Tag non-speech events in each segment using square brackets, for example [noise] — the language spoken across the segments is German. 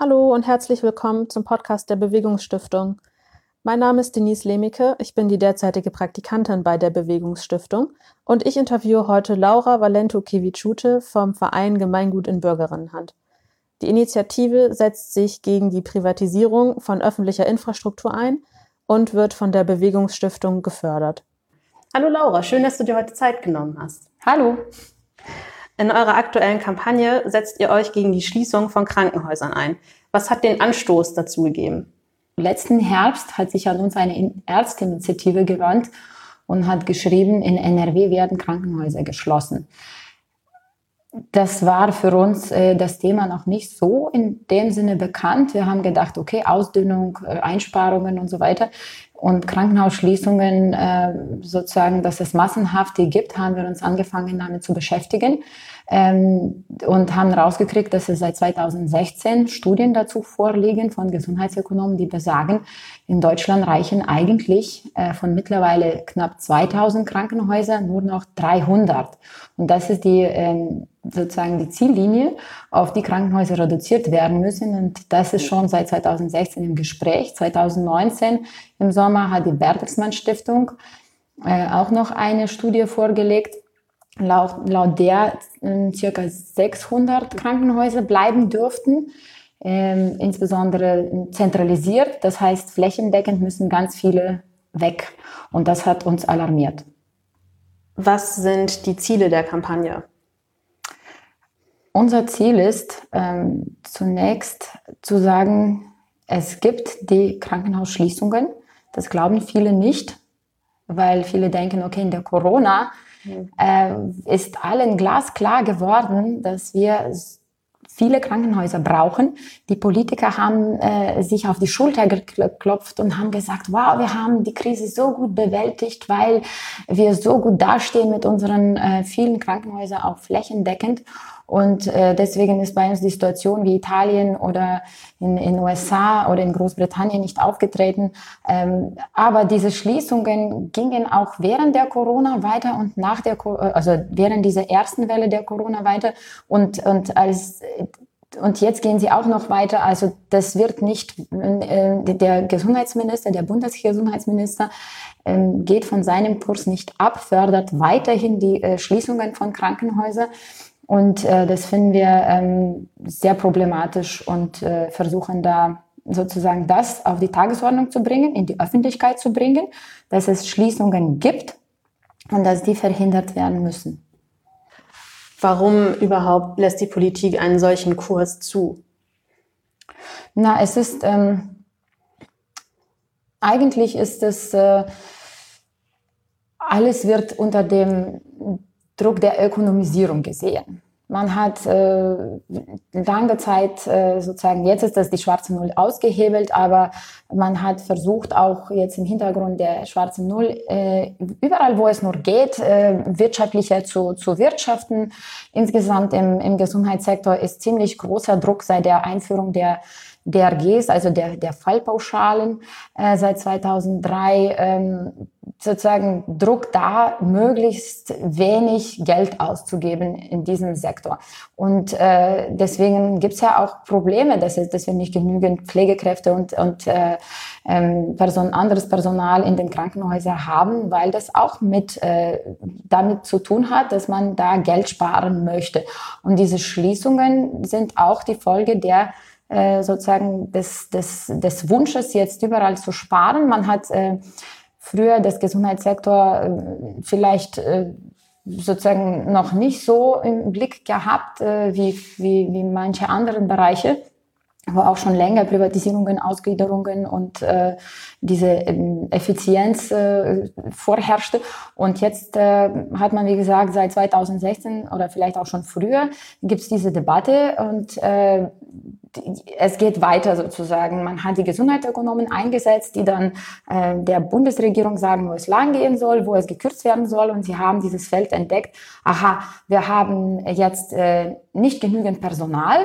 Hallo und herzlich willkommen zum Podcast der Bewegungsstiftung. Mein Name ist Denise Lemike, ich bin die derzeitige Praktikantin bei der Bewegungsstiftung und ich interviewe heute Laura Valento Kivicute vom Verein Gemeingut in Bürgerinnenhand. Die Initiative setzt sich gegen die Privatisierung von öffentlicher Infrastruktur ein und wird von der Bewegungsstiftung gefördert. Hallo Laura, schön, dass du dir heute Zeit genommen hast. Hallo. In eurer aktuellen Kampagne setzt ihr euch gegen die Schließung von Krankenhäusern ein. Was hat den Anstoß dazu gegeben? Letzten Herbst hat sich an uns eine Ärztinitiative gewandt und hat geschrieben, in NRW werden Krankenhäuser geschlossen. Das war für uns äh, das Thema noch nicht so in dem Sinne bekannt. Wir haben gedacht, okay, Ausdünnung, äh, Einsparungen und so weiter und Krankenhausschließungen äh, sozusagen, dass es massenhaft die gibt, haben wir uns angefangen damit zu beschäftigen ähm, und haben rausgekriegt, dass es seit 2016 Studien dazu vorliegen von Gesundheitsökonomen, die besagen, in Deutschland reichen eigentlich äh, von mittlerweile knapp 2000 Krankenhäusern nur noch 300. Und das ist die ähm, sozusagen die Ziellinie, auf die Krankenhäuser reduziert werden müssen. Und das ist schon seit 2016 im Gespräch. 2019 im Sommer hat die Bertelsmann Stiftung äh, auch noch eine Studie vorgelegt, laut, laut der äh, circa 600 Krankenhäuser bleiben dürften, äh, insbesondere zentralisiert. Das heißt, flächendeckend müssen ganz viele weg. Und das hat uns alarmiert. Was sind die Ziele der Kampagne? Unser Ziel ist ähm, zunächst zu sagen, es gibt die Krankenhausschließungen. Das glauben viele nicht, weil viele denken, okay, in der Corona äh, ist allen glasklar geworden, dass wir viele Krankenhäuser brauchen. Die Politiker haben äh, sich auf die Schulter geklopft und haben gesagt, wow, wir haben die Krise so gut bewältigt, weil wir so gut dastehen mit unseren äh, vielen Krankenhäusern auch flächendeckend. Und äh, deswegen ist bei uns die Situation wie Italien oder in den USA oder in Großbritannien nicht aufgetreten. Ähm, aber diese Schließungen gingen auch während der Corona weiter und nach der, also während dieser ersten Welle der Corona weiter. Und, und als und jetzt gehen sie auch noch weiter. Also das wird nicht, äh, der Gesundheitsminister, der Bundesgesundheitsminister äh, geht von seinem Kurs nicht ab, fördert weiterhin die äh, Schließungen von Krankenhäusern. Und äh, das finden wir ähm, sehr problematisch und äh, versuchen da sozusagen das auf die Tagesordnung zu bringen, in die Öffentlichkeit zu bringen, dass es Schließungen gibt und dass die verhindert werden müssen. Warum überhaupt lässt die Politik einen solchen Kurs zu? Na, es ist ähm, eigentlich ist es äh, alles wird unter dem Druck der Ökonomisierung gesehen. Man hat äh, lange Zeit äh, sozusagen, jetzt ist das die schwarze Null ausgehebelt, aber man hat versucht, auch jetzt im Hintergrund der schwarzen Null, äh, überall wo es nur geht, äh, wirtschaftlicher zu, zu wirtschaften. Insgesamt im, im Gesundheitssektor ist ziemlich großer Druck seit der Einführung der DRGs, also der, der Fallpauschalen äh, seit 2003. Ähm, sozusagen Druck da, möglichst wenig Geld auszugeben in diesem Sektor. Und äh, deswegen gibt es ja auch Probleme, dass, es, dass wir nicht genügend Pflegekräfte und, und äh, ähm, Person, anderes Personal in den Krankenhäusern haben, weil das auch mit äh, damit zu tun hat, dass man da Geld sparen möchte. Und diese Schließungen sind auch die Folge der äh, sozusagen des, des, des Wunsches, jetzt überall zu sparen. Man hat äh, früher das Gesundheitssektor äh, vielleicht äh, sozusagen noch nicht so im Blick gehabt äh, wie, wie, wie manche anderen Bereiche wo auch schon länger Privatisierungen, Ausgliederungen und diese ähm, Effizienz vorherrschte. Und jetzt hat man, wie gesagt, seit 2016 oder vielleicht auch schon früher gibt es diese Debatte und es geht weiter sozusagen. Man hat die Gesundheitsökonomen eingesetzt, die dann äh, der Bundesregierung sagen, wo es lang gehen soll, wo es gekürzt werden soll. Und sie haben dieses Feld entdeckt. Aha, wir haben jetzt äh, nicht genügend Personal.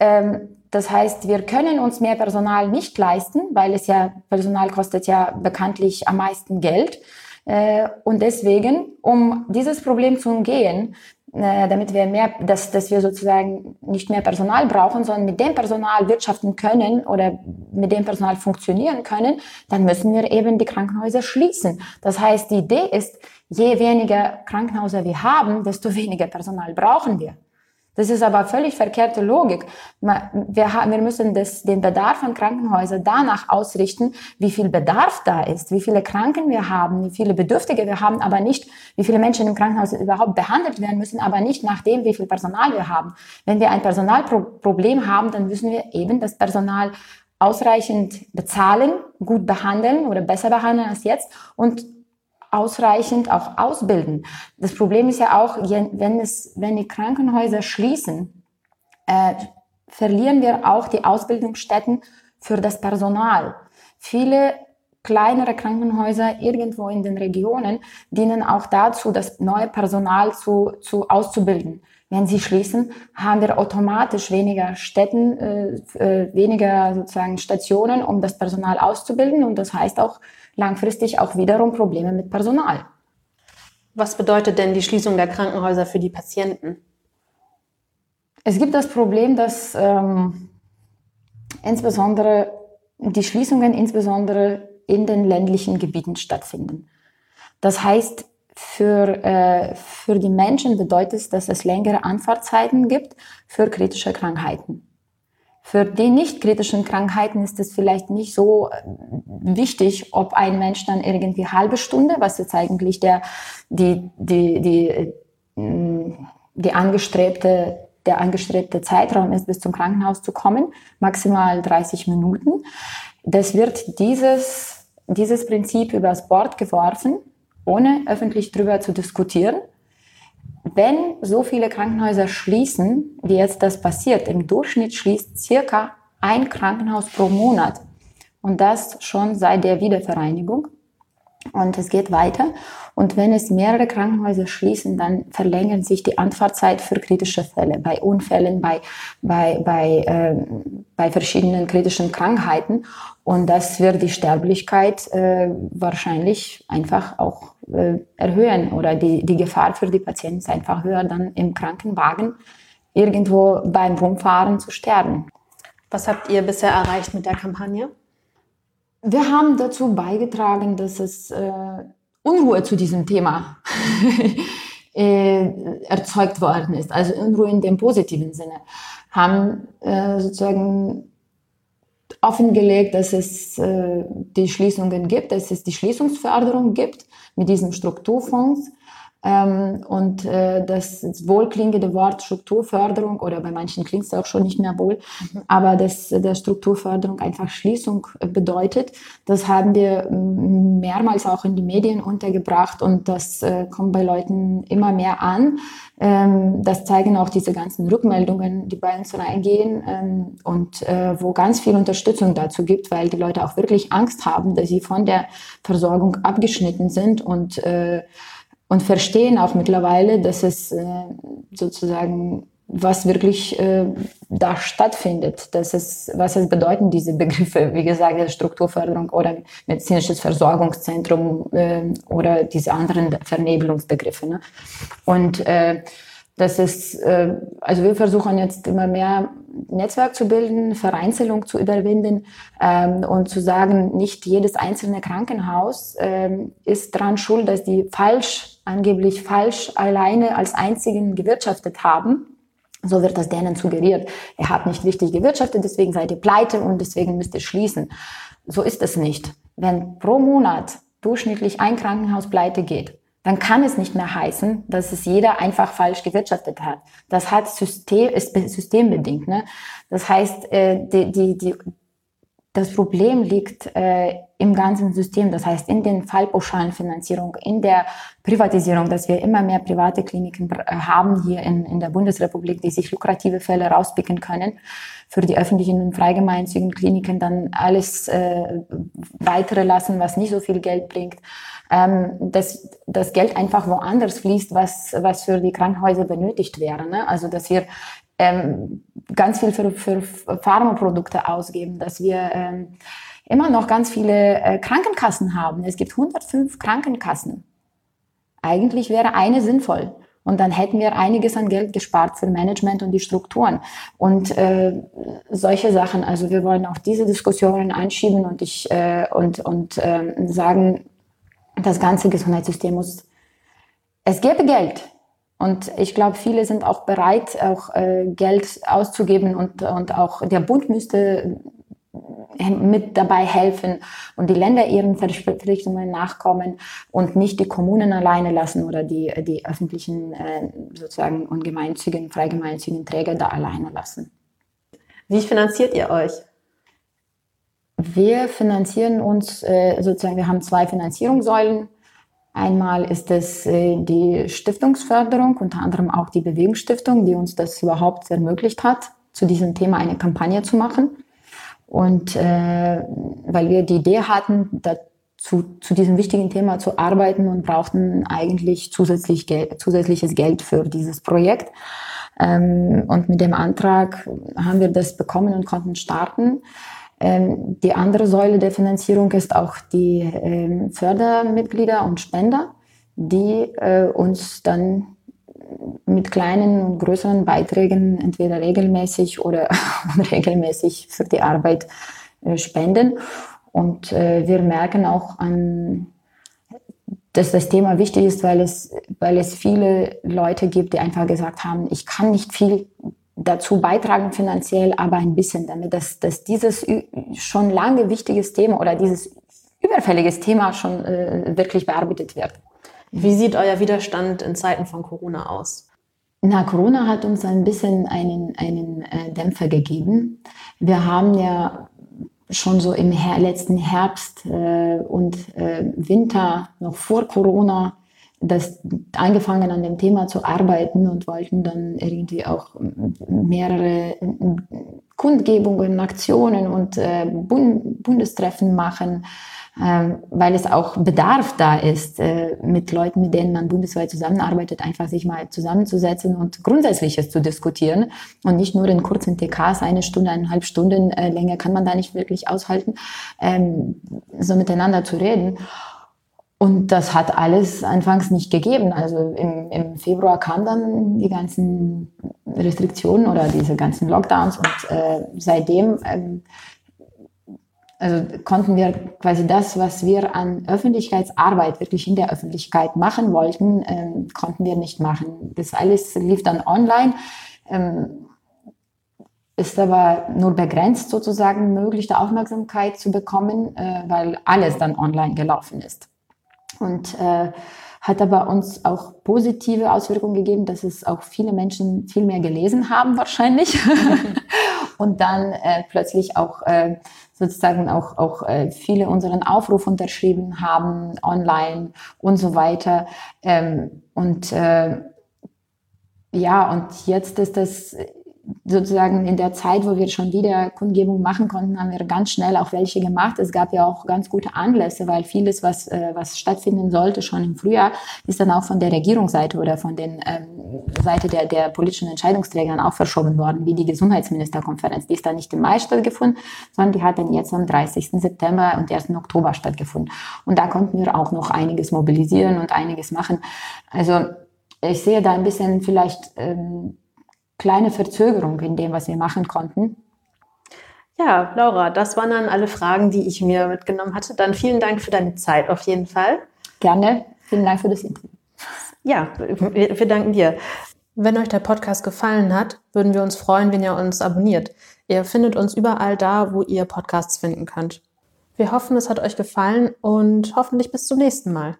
Ähm, das heißt, wir können uns mehr Personal nicht leisten, weil es ja, Personal kostet ja bekanntlich am meisten Geld. Äh, und deswegen, um dieses Problem zu umgehen, damit wir mehr, dass, dass wir sozusagen nicht mehr Personal brauchen, sondern mit dem Personal wirtschaften können oder mit dem Personal funktionieren können, dann müssen wir eben die Krankenhäuser schließen. Das heißt, die Idee ist, je weniger Krankenhäuser wir haben, desto weniger Personal brauchen wir. Das ist aber völlig verkehrte Logik. Wir, müssen das, den Bedarf an Krankenhäusern danach ausrichten, wie viel Bedarf da ist, wie viele Kranken wir haben, wie viele Bedürftige wir haben, aber nicht, wie viele Menschen im Krankenhaus überhaupt behandelt werden müssen, aber nicht nach dem, wie viel Personal wir haben. Wenn wir ein Personalproblem haben, dann müssen wir eben das Personal ausreichend bezahlen, gut behandeln oder besser behandeln als jetzt und ausreichend auch ausbilden. Das Problem ist ja auch, wenn, es, wenn die Krankenhäuser schließen, äh, verlieren wir auch die Ausbildungsstätten für das Personal. Viele kleinere Krankenhäuser irgendwo in den Regionen dienen auch dazu, das neue Personal zu, zu auszubilden. Wenn sie schließen, haben wir automatisch weniger Städten, äh, äh, weniger sozusagen Stationen, um das Personal auszubilden. Und das heißt auch langfristig auch wiederum Probleme mit Personal. Was bedeutet denn die Schließung der Krankenhäuser für die Patienten? Es gibt das Problem, dass ähm, insbesondere die Schließungen insbesondere in den ländlichen Gebieten stattfinden. Das heißt, für, äh, für die Menschen bedeutet es, dass es längere Anfahrtzeiten gibt für kritische Krankheiten. Für die nicht kritischen Krankheiten ist es vielleicht nicht so äh, wichtig, ob ein Mensch dann irgendwie halbe Stunde, was jetzt eigentlich der, die, die, die, äh, die angestrebte, der angestrebte Zeitraum ist, bis zum Krankenhaus zu kommen, maximal 30 Minuten. Das wird dieses, dieses Prinzip übers Bord geworfen, ohne öffentlich darüber zu diskutieren wenn so viele Krankenhäuser schließen, wie jetzt das passiert, im Durchschnitt schließt circa ein Krankenhaus pro Monat. Und das schon seit der Wiedervereinigung. Und es geht weiter. Und wenn es mehrere Krankenhäuser schließen, dann verlängert sich die Anfahrtzeit für kritische Fälle, bei Unfällen, bei, bei, bei, äh, bei verschiedenen kritischen Krankheiten. Und das wird die Sterblichkeit äh, wahrscheinlich einfach auch äh, erhöhen oder die, die Gefahr für die Patienten ist einfach höher, dann im Krankenwagen irgendwo beim Rumfahren zu sterben. Was habt ihr bisher erreicht mit der Kampagne? Wir haben dazu beigetragen, dass es äh, Unruhe zu diesem Thema [laughs] äh, erzeugt worden ist. Also Unruhe in dem positiven Sinne. Haben äh, sozusagen offengelegt, dass es äh, die Schließungen gibt, dass es die Schließungsförderung gibt mit diesen Strukturfonds. Ähm, und äh, das wohlklingende Wort Strukturförderung oder bei manchen klingt es auch schon nicht mehr wohl, mhm. aber dass der Strukturförderung einfach Schließung bedeutet, das haben wir mehrmals auch in die Medien untergebracht und das äh, kommt bei Leuten immer mehr an. Ähm, das zeigen auch diese ganzen Rückmeldungen, die bei uns reingehen ähm, und äh, wo ganz viel Unterstützung dazu gibt, weil die Leute auch wirklich Angst haben, dass sie von der Versorgung abgeschnitten sind und äh, und verstehen auch mittlerweile, dass es äh, sozusagen was wirklich äh, da stattfindet, dass es, was es bedeuten diese Begriffe, wie gesagt, Strukturförderung oder medizinisches Versorgungszentrum äh, oder diese anderen Vernebelungsbegriffe. Ne? Und äh, das ist, äh, also wir versuchen jetzt immer mehr Netzwerk zu bilden, Vereinzelung zu überwinden ähm, und zu sagen, nicht jedes einzelne Krankenhaus ähm, ist daran schuld, dass die falsch angeblich falsch alleine als einzigen gewirtschaftet haben. So wird das denen suggeriert. Er hat nicht richtig gewirtschaftet, deswegen seid ihr pleite und deswegen müsst ihr schließen. So ist es nicht. Wenn pro Monat durchschnittlich ein Krankenhaus pleite geht, dann kann es nicht mehr heißen, dass es jeder einfach falsch gewirtschaftet hat. Das hat System, ist systembedingt. Ne? Das heißt, äh, die, die, die, das Problem liegt äh, im ganzen System, das heißt in den Fallpauschalenfinanzierung, in der Privatisierung, dass wir immer mehr private Kliniken äh, haben hier in, in der Bundesrepublik, die sich lukrative Fälle rauspicken können. Für die öffentlichen und freigemeinnützigen Kliniken dann alles äh, weitere lassen, was nicht so viel Geld bringt. Ähm, dass das Geld einfach woanders fließt, was, was für die Krankenhäuser benötigt wäre. Ne? Also dass wir ähm, ganz viel für, für Pharmaprodukte ausgeben, dass wir ähm, immer noch ganz viele äh, Krankenkassen haben. Es gibt 105 Krankenkassen. Eigentlich wäre eine sinnvoll. Und dann hätten wir einiges an Geld gespart für Management und die Strukturen. Und äh, solche Sachen, also wir wollen auch diese Diskussionen anschieben und ich äh, und, und äh, sagen, das ganze Gesundheitssystem muss, es gäbe Geld. Und ich glaube, viele sind auch bereit, auch äh, Geld auszugeben und, und auch der Bund müsste mit dabei helfen und die Länder ihren Verpflichtungen nachkommen und nicht die Kommunen alleine lassen oder die, die öffentlichen äh, sozusagen und gemeinnützigen, freigemeinnützigen Träger da alleine lassen. Wie finanziert ihr euch? Wir finanzieren uns äh, sozusagen, wir haben zwei Finanzierungssäulen. Einmal ist es äh, die Stiftungsförderung, unter anderem auch die Bewegungsstiftung, die uns das überhaupt ermöglicht hat, zu diesem Thema eine Kampagne zu machen. Und äh, weil wir die Idee hatten, dazu, zu diesem wichtigen Thema zu arbeiten und brauchten eigentlich zusätzlich Geld, zusätzliches Geld für dieses Projekt. Ähm, und mit dem Antrag haben wir das bekommen und konnten starten. Ähm, die andere Säule der Finanzierung ist auch die ähm, Fördermitglieder und Spender, die äh, uns dann mit kleinen und größeren Beiträgen entweder regelmäßig oder [laughs] unregelmäßig für die Arbeit äh, spenden. Und äh, wir merken auch an, dass das Thema wichtig ist, weil es, weil es viele Leute gibt, die einfach gesagt haben, ich kann nicht viel dazu beitragen finanziell, aber ein bisschen damit, dass, dass dieses schon lange wichtiges Thema oder dieses überfälliges Thema schon äh, wirklich bearbeitet wird. Wie sieht euer Widerstand in Zeiten von Corona aus? Na, Corona hat uns ein bisschen einen, einen äh, Dämpfer gegeben. Wir haben ja schon so im Her letzten Herbst äh, und äh, Winter, noch vor Corona, das angefangen an dem Thema zu arbeiten und wollten dann irgendwie auch mehrere Kundgebungen, Aktionen und äh, Bund Bundestreffen machen ähm, weil es auch Bedarf da ist, äh, mit Leuten, mit denen man bundesweit zusammenarbeitet, einfach sich mal zusammenzusetzen und Grundsätzliches zu diskutieren und nicht nur in kurzen TKs, eine Stunde, eineinhalb Stunden äh, länger kann man da nicht wirklich aushalten, ähm, so miteinander zu reden. Und das hat alles anfangs nicht gegeben. Also im, im Februar kamen dann die ganzen Restriktionen oder diese ganzen Lockdowns und äh, seitdem ähm, also konnten wir quasi das, was wir an Öffentlichkeitsarbeit wirklich in der Öffentlichkeit machen wollten, ähm, konnten wir nicht machen. Das alles lief dann online, ähm, ist aber nur begrenzt sozusagen möglich, da Aufmerksamkeit zu bekommen, äh, weil alles dann online gelaufen ist. Und äh, hat aber uns auch positive Auswirkungen gegeben, dass es auch viele Menschen viel mehr gelesen haben wahrscheinlich [laughs] und dann äh, plötzlich auch äh, sozusagen auch, auch äh, viele unseren Aufruf unterschrieben haben, online und so weiter. Ähm, und äh, ja, und jetzt ist das sozusagen in der Zeit, wo wir schon wieder Kundgebung machen konnten, haben wir ganz schnell auch welche gemacht. Es gab ja auch ganz gute Anlässe, weil vieles, was, äh, was stattfinden sollte schon im Frühjahr, ist dann auch von der Regierungsseite oder von den ähm, Seite der, der politischen Entscheidungsträgern auch verschoben worden, wie die Gesundheitsministerkonferenz. Die ist dann nicht im Mai stattgefunden, sondern die hat dann jetzt am 30. September und 1. Oktober stattgefunden. Und da konnten wir auch noch einiges mobilisieren und einiges machen. Also ich sehe da ein bisschen vielleicht ähm, kleine Verzögerung in dem, was wir machen konnten. Ja, Laura, das waren dann alle Fragen, die ich mir mitgenommen hatte. Dann vielen Dank für deine Zeit auf jeden Fall. Gerne. Vielen Dank für das Interview. Ja, wir, wir danken dir. Wenn euch der Podcast gefallen hat, würden wir uns freuen, wenn ihr uns abonniert. Ihr findet uns überall da, wo ihr Podcasts finden könnt. Wir hoffen, es hat euch gefallen und hoffentlich bis zum nächsten Mal.